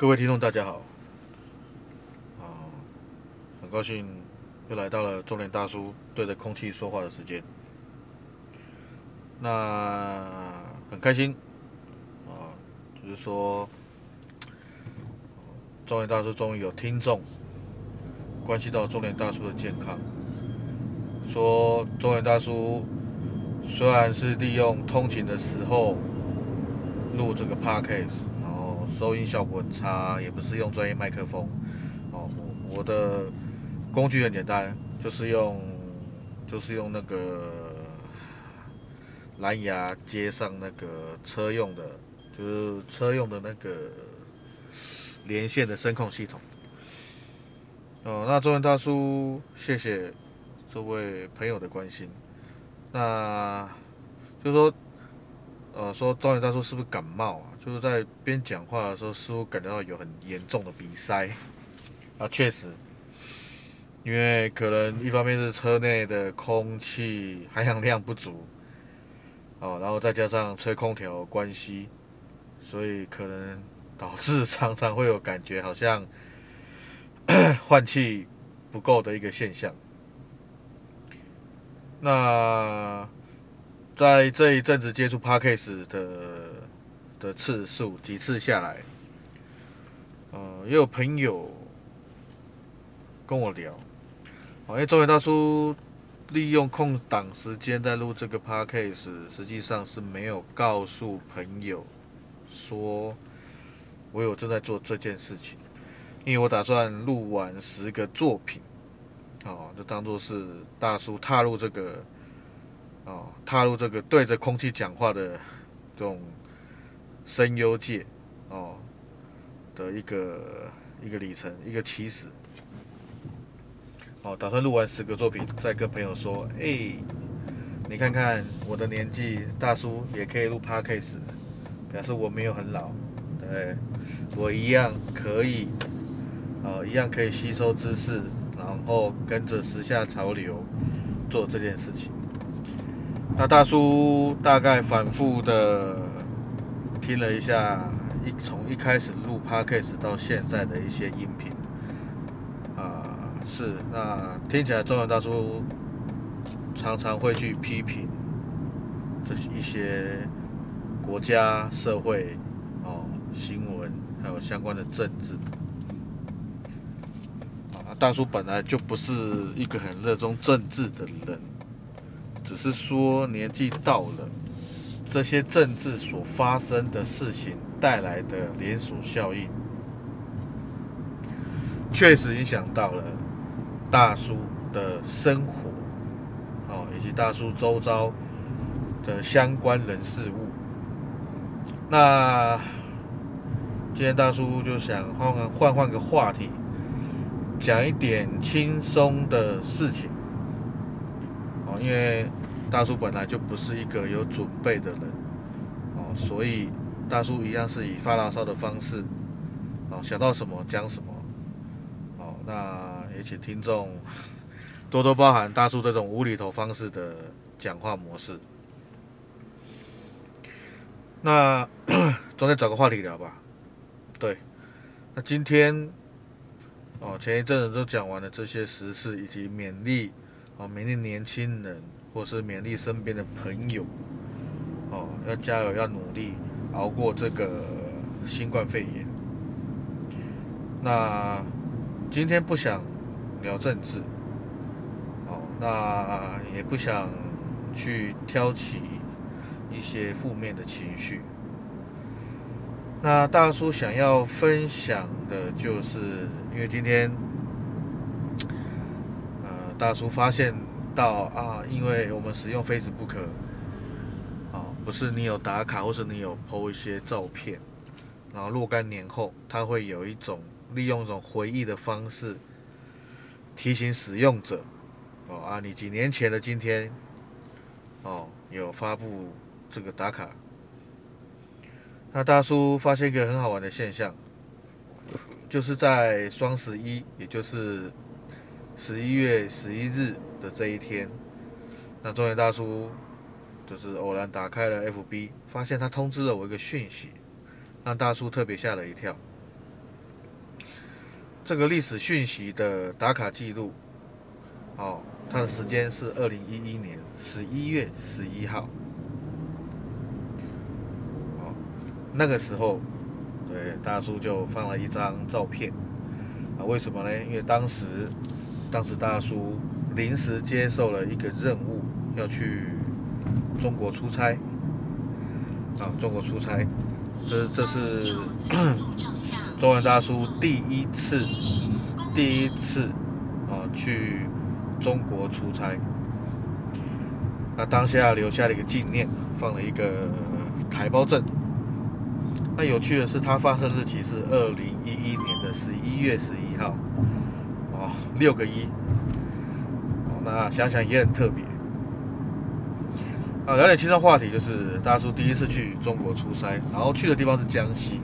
各位听众，大家好。啊，很高兴又来到了中年大叔对着空气说话的时间。那很开心啊，就是说，中年大叔终于有听众关系到中年大叔的健康。说中年大叔虽然是利用通勤的时候录这个 podcast。收音效果很差，也不是用专业麦克风。哦，我我的工具很简单，就是用就是用那个蓝牙接上那个车用的，就是车用的那个连线的声控系统。哦，那中年大叔，谢谢这位朋友的关心。那就是说，呃，说中年大叔是不是感冒啊？就是在边讲话的时候，似乎感觉到有很严重的鼻塞啊，确实，因为可能一方面是车内的空气含氧量不足，哦，然后再加上吹空调关系，所以可能导致常常会有感觉好像 换气不够的一个现象。那在这一阵子接触 parkas 的。的次数几次下来，呃，也有朋友跟我聊，因为中年大叔利用空档时间在录这个 podcast，实际上是没有告诉朋友说我有正在做这件事情，因为我打算录完十个作品，哦，就当做是大叔踏入这个，哦，踏入这个对着空气讲话的这种。声优界，哦，的一个一个里程，一个起始，哦，打算录完十个作品，再跟朋友说，哎、你看看我的年纪，大叔也可以录 Podcast，表示我没有很老，对，我一样可以，哦，一样可以吸收知识，然后跟着时下潮流做这件事情。那大叔大概反复的。听了一下一从一开始录 Podcast 到现在的一些音频，啊，是那听起来中文大叔常常会去批评这些一些国家社会哦新闻还有相关的政治，啊，大叔本来就不是一个很热衷政治的人，只是说年纪到了。这些政治所发生的事情带来的连锁效应，确实影响到了大叔的生活，哦，以及大叔周遭的相关人事物。那今天大叔就想换换换换个话题，讲一点轻松的事情，哦，因为。大叔本来就不是一个有准备的人，哦，所以大叔一样是以发牢骚的方式，哦，想到什么讲什么，哦，那也请听众多多包涵大叔这种无厘头方式的讲话模式。那 中间找个话题聊吧，对，那今天，哦，前一阵子都讲完了这些时事以及勉励，哦，勉励年轻人。或是勉励身边的朋友，哦，要加油，要努力，熬过这个新冠肺炎。那今天不想聊政治，哦，那也不想去挑起一些负面的情绪。那大叔想要分享的就是，因为今天，呃，大叔发现。到啊，因为我们使用 Facebook，啊，不是你有打卡，或是你有 PO 一些照片，然后若干年后，它会有一种利用一种回忆的方式，提醒使用者，哦啊，你几年前的今天，哦，有发布这个打卡。那大叔发现一个很好玩的现象，就是在双十一，也就是十一月十一日。的这一天，那中年大叔就是偶然打开了 FB，发现他通知了我一个讯息，让大叔特别吓了一跳。这个历史讯息的打卡记录，哦，它的时间是二零一一年十一月十一号，哦，那个时候，对，大叔就放了一张照片，啊，为什么呢？因为当时，当时大叔临时接受了一个任务，要去中国出差，啊，中国出差，这这是。中文大叔第一次，第一次啊去中国出差，那当下留下了一个纪念，放了一个台胞证。那有趣的是，它发生日期是二零一一年的十一月十一号，哦，六个一，哦，那想想也很特别。啊，聊点轻松话题，就是大叔第一次去中国出差，然后去的地方是江西。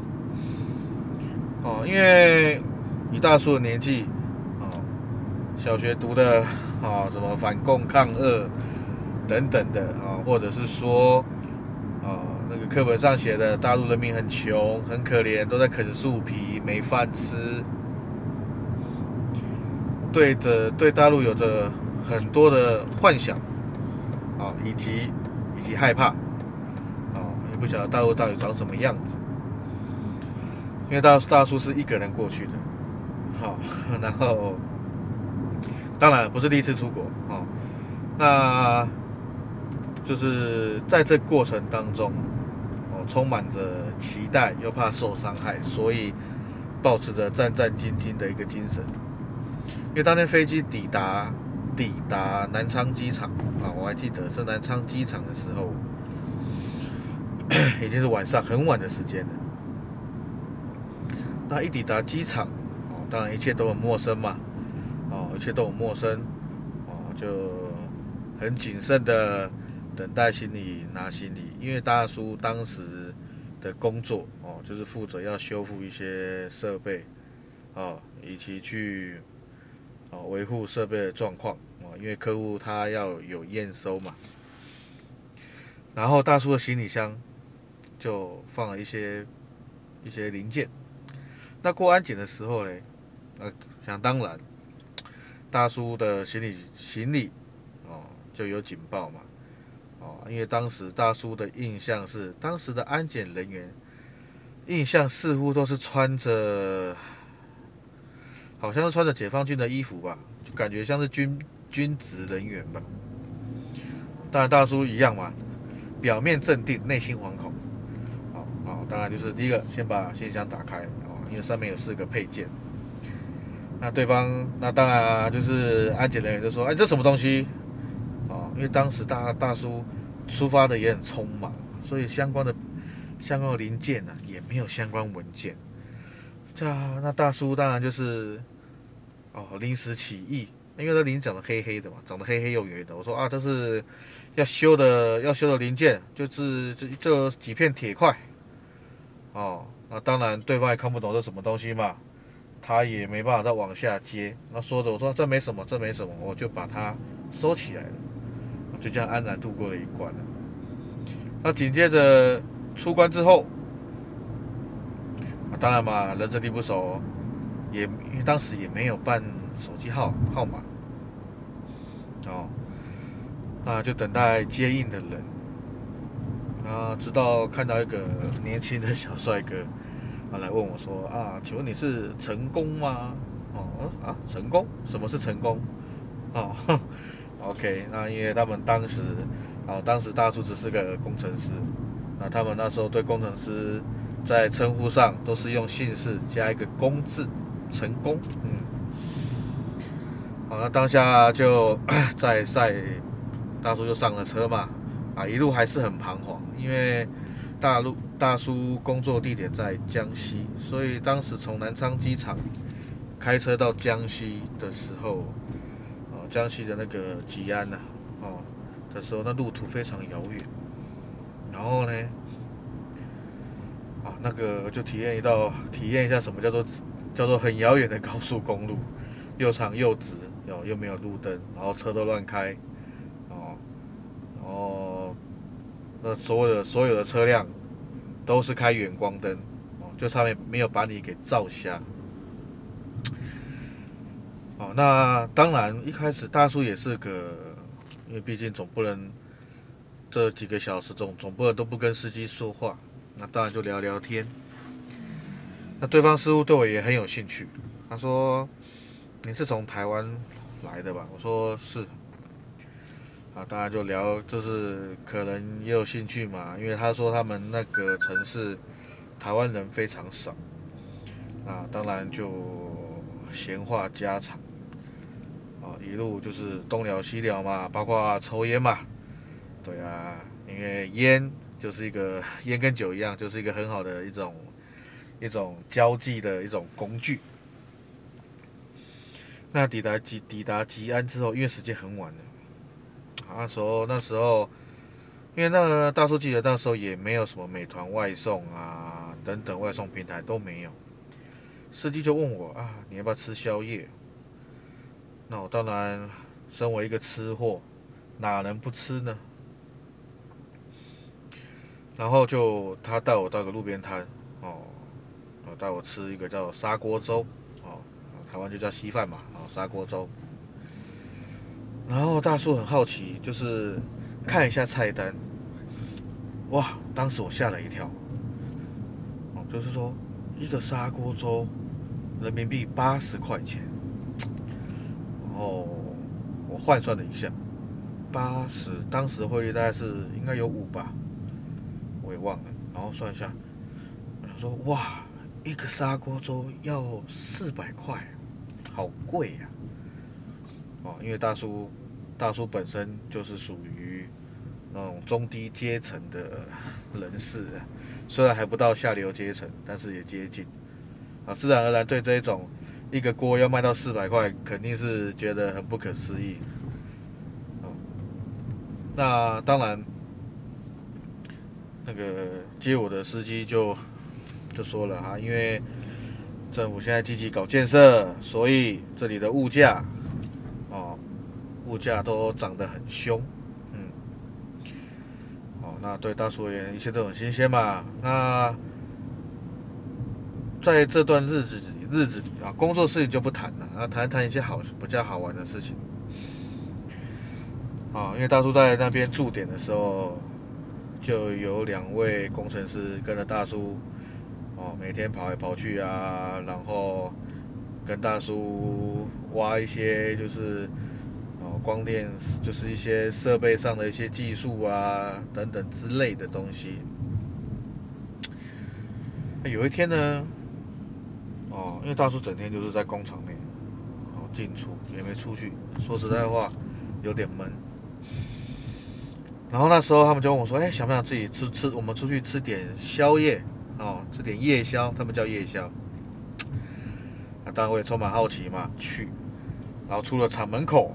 哦，因为以大叔的年纪，哦，小学读的啊，什么反共抗俄等等的啊，或者是说啊，那个课本上写的大陆人民很穷很可怜，都在啃树皮没饭吃，对着对大陆有着很多的幻想啊，以及以及害怕啊，也不晓得大陆到底长什么样子。因为大大叔是一个人过去的，好，然后当然不是第一次出国，啊，那就是在这过程当中，哦，充满着期待又怕受伤害，所以保持着战战兢兢的一个精神。因为当天飞机抵达抵达南昌机场。啊，我还记得是南昌机场的时候，已经是晚上很晚的时间了。那一抵达机场，哦，当然一切都很陌生嘛，哦，一切都很陌生，哦，就很谨慎的等待行李拿行李，因为大叔当时的工作，哦，就是负责要修复一些设备，哦，以及去，哦，维护设备的状况，因为客户他要有验收嘛，然后大叔的行李箱就放了一些一些零件。那过安检的时候呢，呃，想当然，大叔的行李行李哦就有警报嘛，哦，因为当时大叔的印象是，当时的安检人员印象似乎都是穿着，好像是穿着解放军的衣服吧，就感觉像是军军职人员吧。当然大叔一样嘛，表面镇定，内心惶恐。好，好，当然就是第一个，先把信箱打开。因为上面有四个配件，那对方那当然就是安检人员就说：“哎，这什么东西？”哦，因为当时大大叔出发的也很匆忙，所以相关的相关的零件呢、啊、也没有相关文件。这那大叔当然就是哦临时起意，因为那零长得黑黑的嘛，长得黑黑又圆的。我说啊，这是要修的要修的零件，就是这这几片铁块哦。那当然，对方也看不懂这什么东西嘛，他也没办法再往下接。那说着，我说这没什么，这没什么，我就把它收起来了，就这样安然度过了一关了。那紧接着出关之后，当然嘛，人生地不熟，也当时也没有办手机号号码，哦，那就等待接应的人。啊，直到看到一个年轻的小帅哥，他来问我说：“啊，请问你是成功吗？”哦，啊，成功？什么是成功？哦，OK，那因为他们当时，哦，当时大叔只是个工程师，那他们那时候对工程师在称呼上都是用姓氏加一个“工”字，成功。嗯，好，那当下就 在在大叔就上了车嘛。啊，一路还是很彷徨，因为大陆大叔工作地点在江西，所以当时从南昌机场开车到江西的时候，哦，江西的那个吉安呐、哦的时候，那路途非常遥远。然后呢，啊，那个就体验一道，体验一下什么叫做叫做很遥远的高速公路，又长又直，又又没有路灯，然后车都乱开，哦，然后。那所有的所有的车辆都是开远光灯，哦，就差没没有把你给照瞎。哦，那当然一开始大叔也是个，因为毕竟总不能这几个小时总总不能都不跟司机说话，那当然就聊聊天。那对方似乎对我也很有兴趣，他说：“你是从台湾来的吧？”我说：“是。”啊，当然就聊，就是可能也有兴趣嘛，因为他说他们那个城市台湾人非常少，啊，当然就闲话家常，啊，一路就是东聊西聊嘛，包括抽烟嘛，对啊，因为烟就是一个 烟跟酒一样，就是一个很好的一种一种交际的一种工具。那抵达吉抵达吉安之后，因为时间很晚了。那时候，那时候，因为那个大叔记得那时候也没有什么美团外送啊等等外送平台都没有。司机就问我啊，你要不要吃宵夜？那我当然，身为一个吃货，哪能不吃呢？然后就他带我到个路边摊哦，带我吃一个叫砂锅粥哦，台湾就叫稀饭嘛，哦，砂锅粥。然后大叔很好奇，就是看一下菜单，哇！当时我吓了一跳，哦，就是说一个砂锅粥，人民币八十块钱，然后我换算了一下，八十当时汇率大概是应该有五吧，我也忘了，然后算一下，他说哇，一个砂锅粥要四百块，好贵呀！哦，因为大叔，大叔本身就是属于那种中低阶层的人士，虽然还不到下流阶层，但是也接近。啊，自然而然对这种一个锅要卖到四百块，肯定是觉得很不可思议。哦那当然，那个接我的司机就就说了哈，因为政府现在积极搞建设，所以这里的物价。哦物价都涨得很凶，嗯，哦，那对大叔而言，一切都很新鲜嘛。那在这段日子里，日子里啊，工作事情就不谈了，啊，谈谈一些好比较好玩的事情。啊，因为大叔在那边驻点的时候，就有两位工程师跟着大叔，哦，每天跑来跑去啊，然后跟大叔挖一些就是哦。光电就是一些设备上的一些技术啊，等等之类的东西。有一天呢，哦，因为大叔整天就是在工厂内，哦，进出也没出去。说实在话，有点闷。然后那时候他们就问我说：“哎，想不想自己吃吃？我们出去吃点宵夜哦，吃点夜宵，他们叫夜宵。”啊当然我也充满好奇嘛，去。然后出了厂门口。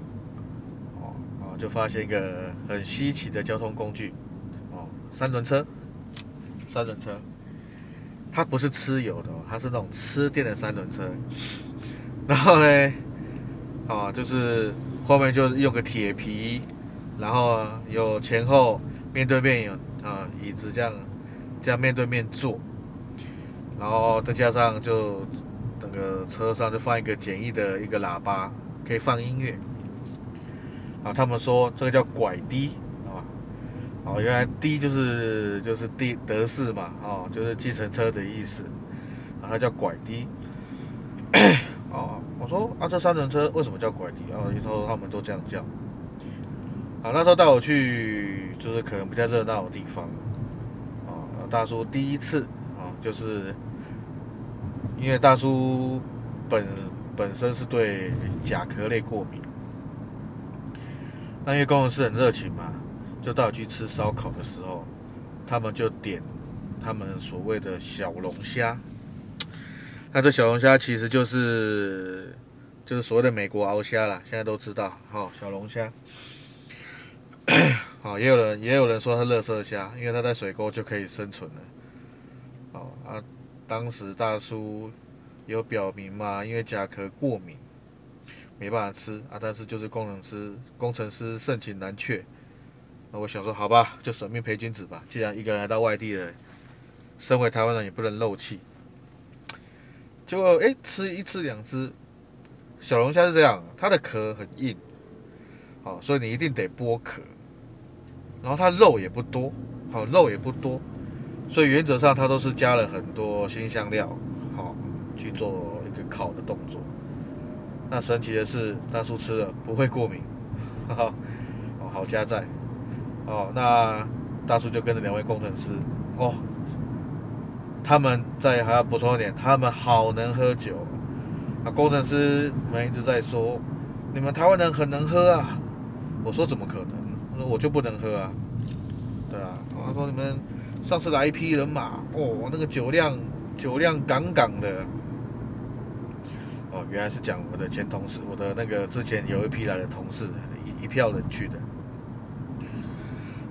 哦就发现一个很稀奇的交通工具，哦，三轮车，三轮车，它不是吃油的，它是那种吃电的三轮车。然后呢，啊，就是后面就用个铁皮，然后有前后面对面有啊椅子这样，这样面对面坐，然后再加上就那个车上就放一个简易的一个喇叭，可以放音乐。啊，他们说这个叫拐的啊，哦，原来的就是就是的德士嘛，哦，就是计程车的意思，啊，它叫拐的 哦，我说啊，这三轮车为什么叫拐 D？啊，以后他们都这样叫，啊，那时候带我去就是可能比较热闹的地方，啊，大叔第一次啊，就是因为大叔本本身是对甲壳类过敏。那因为工程师很热情嘛，就带我去吃烧烤的时候，他们就点他们所谓的小龙虾。那这小龙虾其实就是就是所谓的美国鳌虾啦，现在都知道。好，小龙虾。好，也有人也有人说它垃圾虾，因为它在水沟就可以生存了。好啊，当时大叔有表明嘛，因为甲壳过敏。没办法吃啊，但是就是工程师，工程师盛情难却。那我想说，好吧，就舍命陪君子吧。既然一个人来到外地了，身为台湾人也不能漏气。结果哎，吃一次两次，小龙虾是这样，它的壳很硬，好，所以你一定得剥壳。然后它肉也不多，好，肉也不多，所以原则上它都是加了很多新香料，好，去做一个烤的动作。那神奇的是，大叔吃了不会过敏，哈哈，哦，好加在，哦，那大叔就跟着两位工程师，哦，他们在还要补充一点，他们好能喝酒。啊，工程师们一直在说，你们台湾人很能喝啊。我说怎么可能？我说我就不能喝啊。对啊，他说你们上次来一批人马，哦，那个酒量酒量杠杠的。哦，原来是讲我的前同事，我的那个之前有一批来的同事，一一票人去的。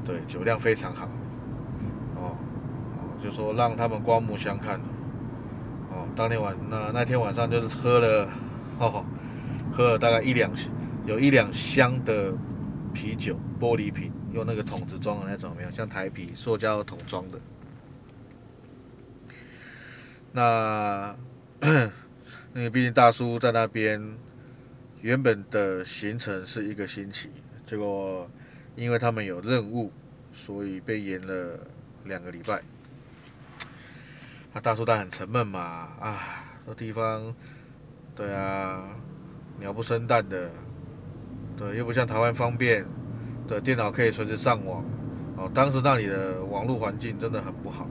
对，酒量非常好。哦，哦，就说让他们刮目相看。哦，当天晚那那天晚上就是喝了，哦，喝了大概一两有一两箱的啤酒，玻璃瓶，用那个桶子装的那种，没有像台啤塑胶桶装的。那，那个毕竟大叔在那边，原本的行程是一个星期，结果因为他们有任务，所以被延了两个礼拜。他大叔他很沉闷嘛，啊，这地方，对啊，鸟不生蛋的，对，又不像台湾方便，的，电脑可以随时上网，哦，当时那里的网络环境真的很不好，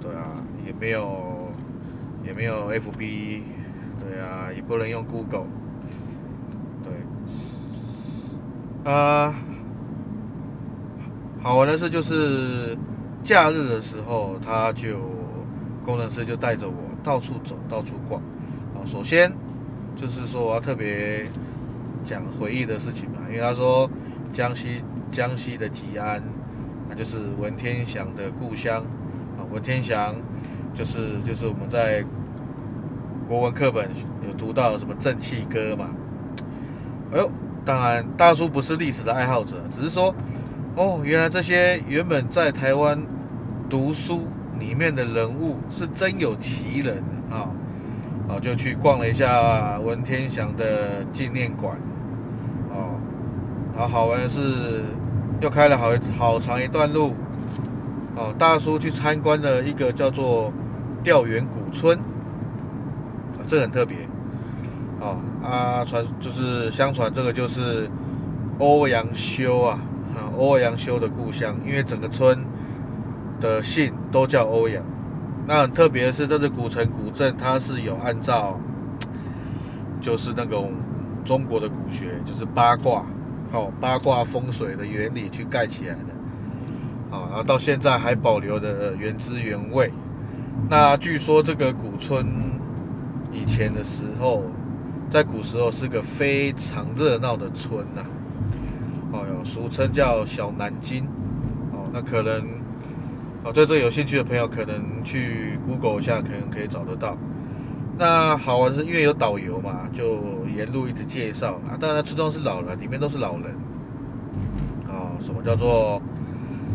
对啊，也没有，也没有 FB，对啊，也不能用 Google，对，啊，好玩的是就是假日的时候他就。工程师就带着我到处走，到处逛。啊，首先就是说我要特别讲回忆的事情嘛，因为他说江西江西的吉安，那就是文天祥的故乡啊。文天祥就是就是我们在国文课本有读到什么正气歌嘛。哎呦，当然大叔不是历史的爱好者，只是说哦，原来这些原本在台湾读书。里面的人物是真有其人啊！啊，就去逛了一下文天祥的纪念馆，然后好玩的是又开了好好长一段路，哦，大叔去参观了一个叫做吊源古村，这很特别，哦，啊，传就是相传这个就是欧阳修啊，欧阳修的故乡，因为整个村。的姓都叫欧阳，那很特别的是，这个古城古镇，它是有按照，就是那种中国的古学，就是八卦，哦，八卦风水的原理去盖起来的，啊，然后到现在还保留的原汁原味。那据说这个古村以前的时候，在古时候是个非常热闹的村呐，哦哟，俗称叫小南京，哦，那可能。哦，对这有兴趣的朋友，可能去 Google 一下，可能可以找得到。那好玩是因为有导游嘛，就沿路一直介绍啊。当然，村庄是老人，里面都是老人。哦，什么叫做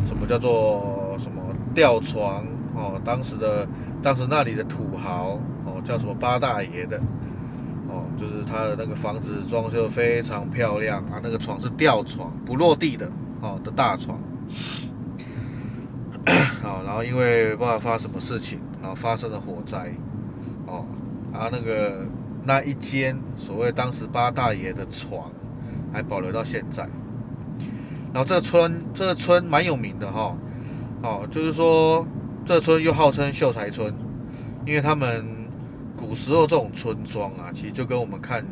什么叫做什么吊床？哦，当时的当时那里的土豪哦，叫什么八大爷的哦，就是他的那个房子装修非常漂亮啊。那个床是吊床，不落地的哦的大床。啊，然后因为不知道发生什么事情，然后发生了火灾，哦，然后那个那一间所谓当时八大爷的床还保留到现在。然后这个村这个村蛮有名的哈，哦，就是说这村又号称秀才村，因为他们古时候这种村庄啊，其实就跟我们看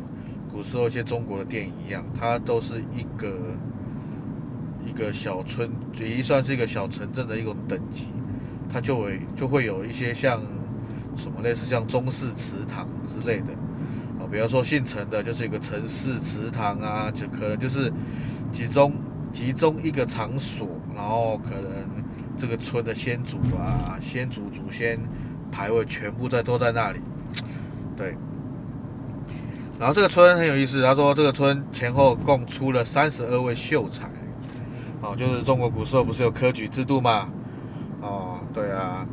古时候一些中国的电影一样，它都是一个。一个小村，也算是一个小城镇的一种等级，它就会就会有一些像什么类似像中式祠堂之类的啊，比方说姓陈的，就是一个陈氏祠堂啊，就可能就是集中集中一个场所，然后可能这个村的先祖啊、先祖祖先牌位全部在都在那里，对。然后这个村很有意思，他说这个村前后共出了三十二位秀才。哦，就是中国古时候不是有科举制度嘛？哦，对啊，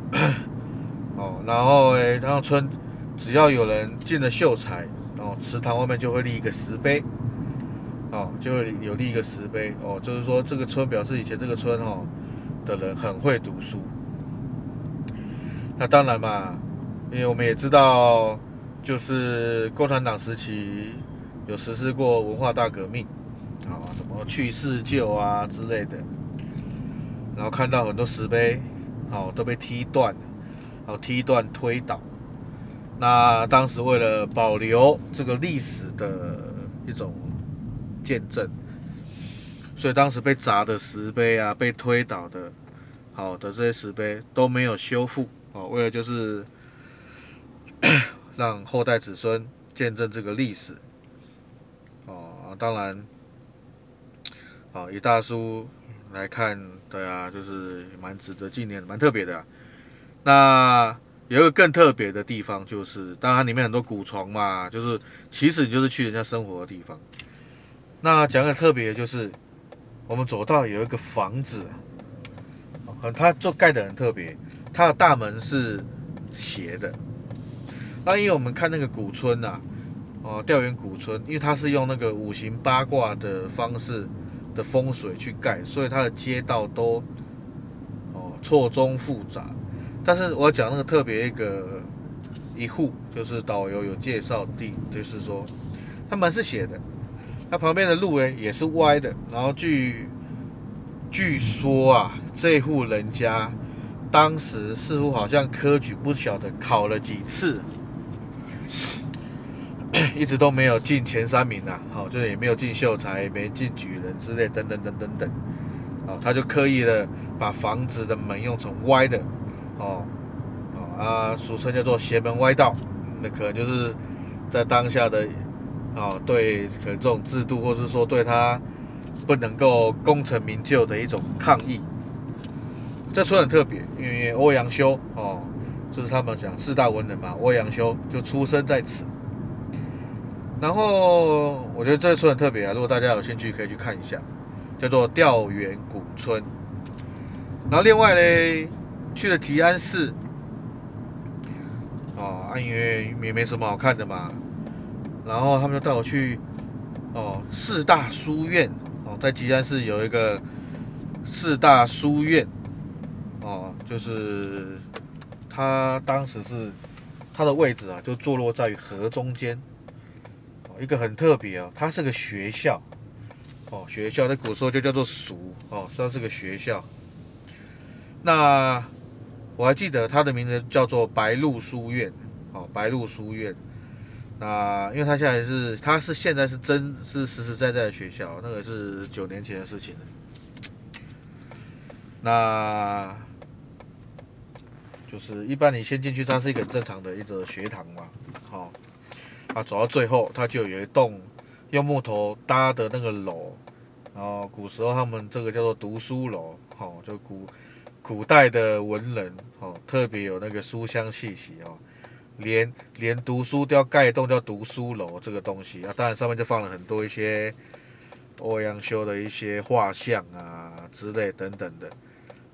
然后诶，然后村只要有人进了秀才，哦，祠堂外面就会立一个石碑，哦，就会有立一个石碑，哦，就是说这个村表示以前这个村哦的人很会读书。那当然嘛，因为我们也知道，就是共产党时期有实施过文化大革命，啊，什么去四旧啊之类的，然后看到很多石碑，哦，都被踢断了，哦，踢断推倒。那当时为了保留这个历史的一种见证，所以当时被砸的石碑啊，被推倒的，好的这些石碑都没有修复哦，为了就是 让后代子孙见证这个历史哦。当然，哦，以大叔来看，对啊，就是蛮值得纪念，蛮特别的。那。有一个更特别的地方，就是当然里面很多古床嘛，就是其实你就是去人家生活的地方。那讲个特别就是，我们走到有一个房子，很它就盖得很特别，它的大门是斜的。那因为我们看那个古村呐，哦，调研古村，因为它是用那个五行八卦的方式的风水去盖，所以它的街道都哦错综复杂。但是我讲那个特别一个一户，就是导游有介绍地，就是说，他门是斜的，他旁边的路诶也是歪的。然后据据说啊，这户人家当时似乎好像科举不晓得考了几次，一直都没有进前三名啊。好，就是也没有进秀才，也没进举人之类，等等等等等。啊，他就刻意的把房子的门用成歪的。哦，啊，俗称叫做邪门歪道，那可能就是在当下的，哦，对，可能这种制度，或是说对他不能够功成名就的一种抗议。这村很特别，因为欧阳修，哦，就是他们讲四大文人嘛，欧阳修就出生在此。然后我觉得这村很特别啊，如果大家有兴趣，可以去看一下，叫做调园古村。然后另外呢。去了吉安市，哦，因为也没什么好看的嘛，然后他们就带我去，哦，四大书院，哦，在吉安市有一个四大书院，哦，就是它当时是它的位置啊，就坐落在河中间，哦，一个很特别哦，它是个学校，哦，学校在古时候就叫做塾，哦，它是个学校，那。我还记得他的名字叫做白鹿书院，哦，白鹿书院。那因为他现在是，他是现在是真是实实在在的学校，那个是九年前的事情了。那就是一般你先进去，它是一个很正常的一个学堂嘛，好，啊，走到最后，它就有一栋用木头搭的那个楼，然后古时候他们这个叫做读书楼，好，就古。古代的文人哦，特别有那个书香气息哦，连连读书都要盖一栋叫读书楼这个东西啊，当然上面就放了很多一些欧阳修的一些画像啊之类等等的。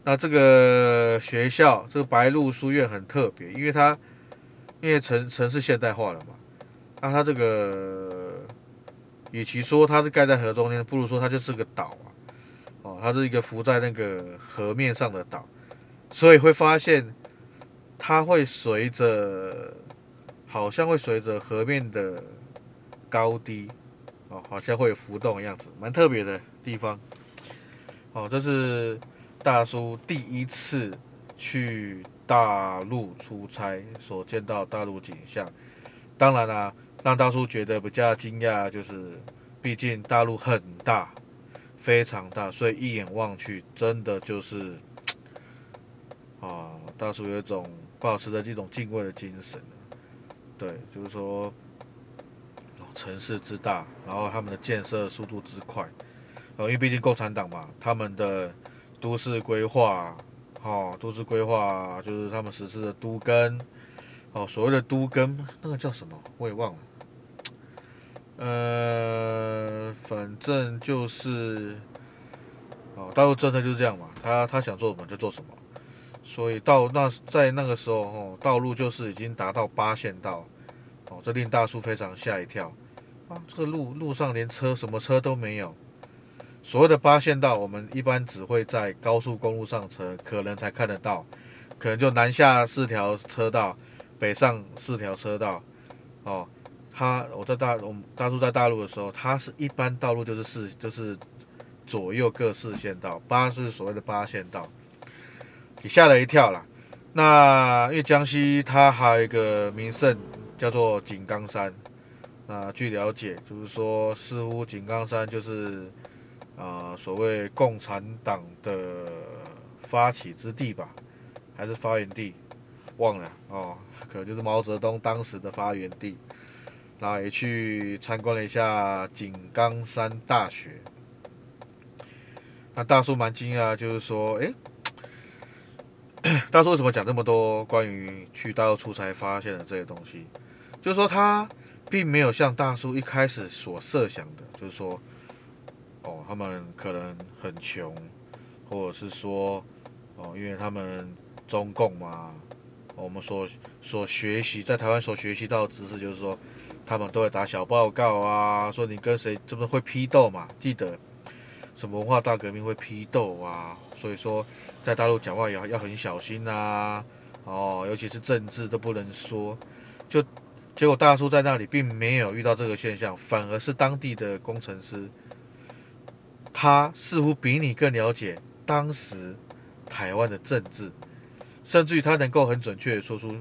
那这个学校这个白鹿书院很特别，因为它因为城城市现代化了嘛，那它这个与其说它是盖在河中间，不如说它就是个岛啊。哦，它是一个浮在那个河面上的岛，所以会发现它会随着，好像会随着河面的高低，哦，好像会浮动的样子，蛮特别的地方。哦，这是大叔第一次去大陆出差所见到大陆景象。当然啦、让大叔觉得比较惊讶，就是毕竟大陆很大。非常大，所以一眼望去，真的就是啊，大叔有一种保持着这种敬畏的精神。对，就是说城市之大，然后他们的建设速度之快，因为毕竟共产党嘛，他们的都市规划，哦，都市规划就是他们实施的都更，哦，所谓的都更，那个叫什么？我也忘了。呃，反正就是，哦，大陆政策就是这样嘛，他他想做什么就做什么，所以到那在那个时候，哦，道路就是已经达到八线道，哦，这令大叔非常吓一跳啊！这个路路上连车什么车都没有。所谓的八线道，我们一般只会在高速公路上车可能才看得到，可能就南下四条车道，北上四条车道。哦，他我在大我们大叔在大陆的时候，他是一般道路就是四就是左右各四线道，八是所谓的八线道，给吓了一跳啦。那因为江西它还有一个名胜叫做井冈山，那据了解就是说，似乎井冈山就是啊、所谓共产党的发起之地吧，还是发源地，忘了哦，可能就是毛泽东当时的发源地。然后也去参观了一下井冈山大学，那大叔蛮惊讶，就是说，哎。大叔为什么讲这么多关于去大陆出差发现的这些东西？就是说他并没有像大叔一开始所设想的，就是说，哦，他们可能很穷，或者是说，哦，因为他们中共嘛，我们所所学习在台湾所学习到的知识，就是说，他们都会打小报告啊，说你跟谁这么会批斗嘛，记得。什么文化大革命会批斗啊？所以说，在大陆讲话也要要很小心呐。哦，尤其是政治都不能说。就结果大叔在那里并没有遇到这个现象，反而是当地的工程师，他似乎比你更了解当时台湾的政治，甚至于他能够很准确的说出，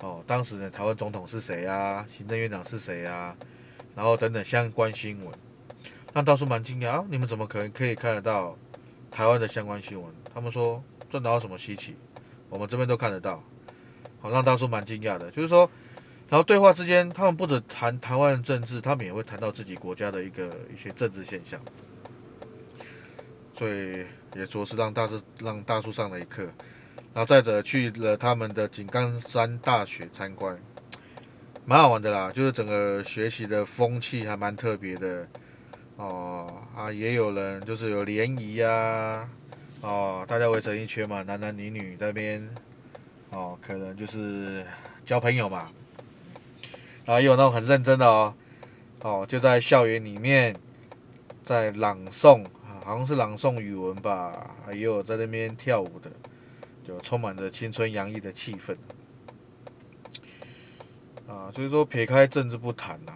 哦，当时的台湾总统是谁啊？行政院长是谁啊？然后等等相关新闻。那大叔蛮惊讶啊！你们怎么可能可以看得到台湾的相关新闻？他们说这哪有什么稀奇，我们这边都看得到。好，让大叔蛮惊讶的，就是说，然后对话之间，他们不止谈台湾政治，他们也会谈到自己国家的一个一些政治现象。所以也说是让大叔让大叔上了一课。然后再者去了他们的井冈山大学参观，蛮好玩的啦，就是整个学习的风气还蛮特别的。哦啊，也有人就是有联谊呀，哦，大家围成一圈嘛，男男女女在那边，哦，可能就是交朋友嘛。啊，也有那种很认真的哦，哦，就在校园里面在朗诵，好像是朗诵语文吧，也有在那边跳舞的，就充满着青春洋溢的气氛。啊，所以说撇开政治不谈呐，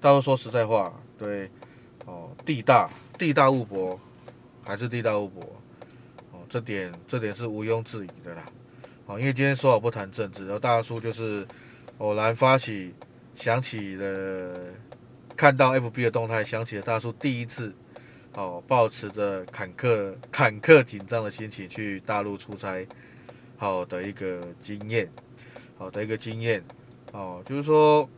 大多说实在话，对。哦，地大地大物博，还是地大物博，哦，这点这点是毋庸置疑的啦。哦，因为今天说好不谈政治，然后大叔就是偶然发起，想起了看到 FB 的动态，想起了大叔第一次哦，抱持着坎坷坎坷紧张的心情去大陆出差，好的一个经验，好的一个经验，哦，就是说。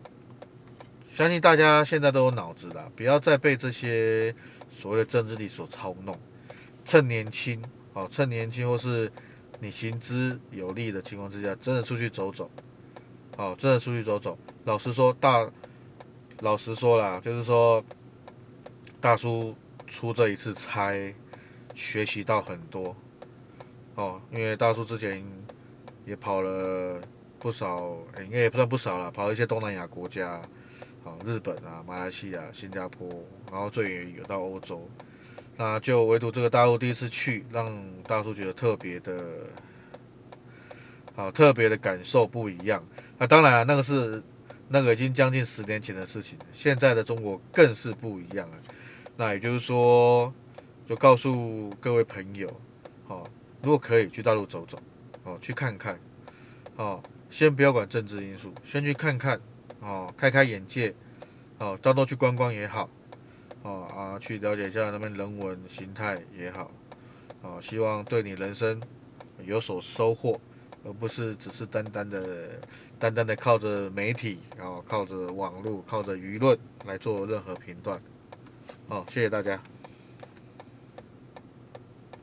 相信大家现在都有脑子了，不要再被这些所谓的政治力所操弄。趁年轻，哦，趁年轻或是你行之有力的情况之下，真的出去走走，哦，真的出去走走。老实说，大，老实说啦，就是说，大叔出这一次差，学习到很多，哦，因为大叔之前也跑了不少，应该也不算不少了，跑一些东南亚国家。好，日本啊，马来西亚、新加坡，然后最远有到欧洲，那就唯独这个大陆第一次去，让大叔觉得特别的，好，特别的感受不一样。那当然啊，那个是那个已经将近十年前的事情，现在的中国更是不一样了。那也就是说，就告诉各位朋友，哦，如果可以去大陆走走，哦，去看看，哦，先不要管政治因素，先去看看。哦，开开眼界，哦，到时去观光也好，哦啊，去了解一下那边人文形态也好，哦，希望对你人生有所收获，而不是只是单单的、单单的靠着媒体，然后靠着网络、靠着舆论来做任何评断。好，谢谢大家。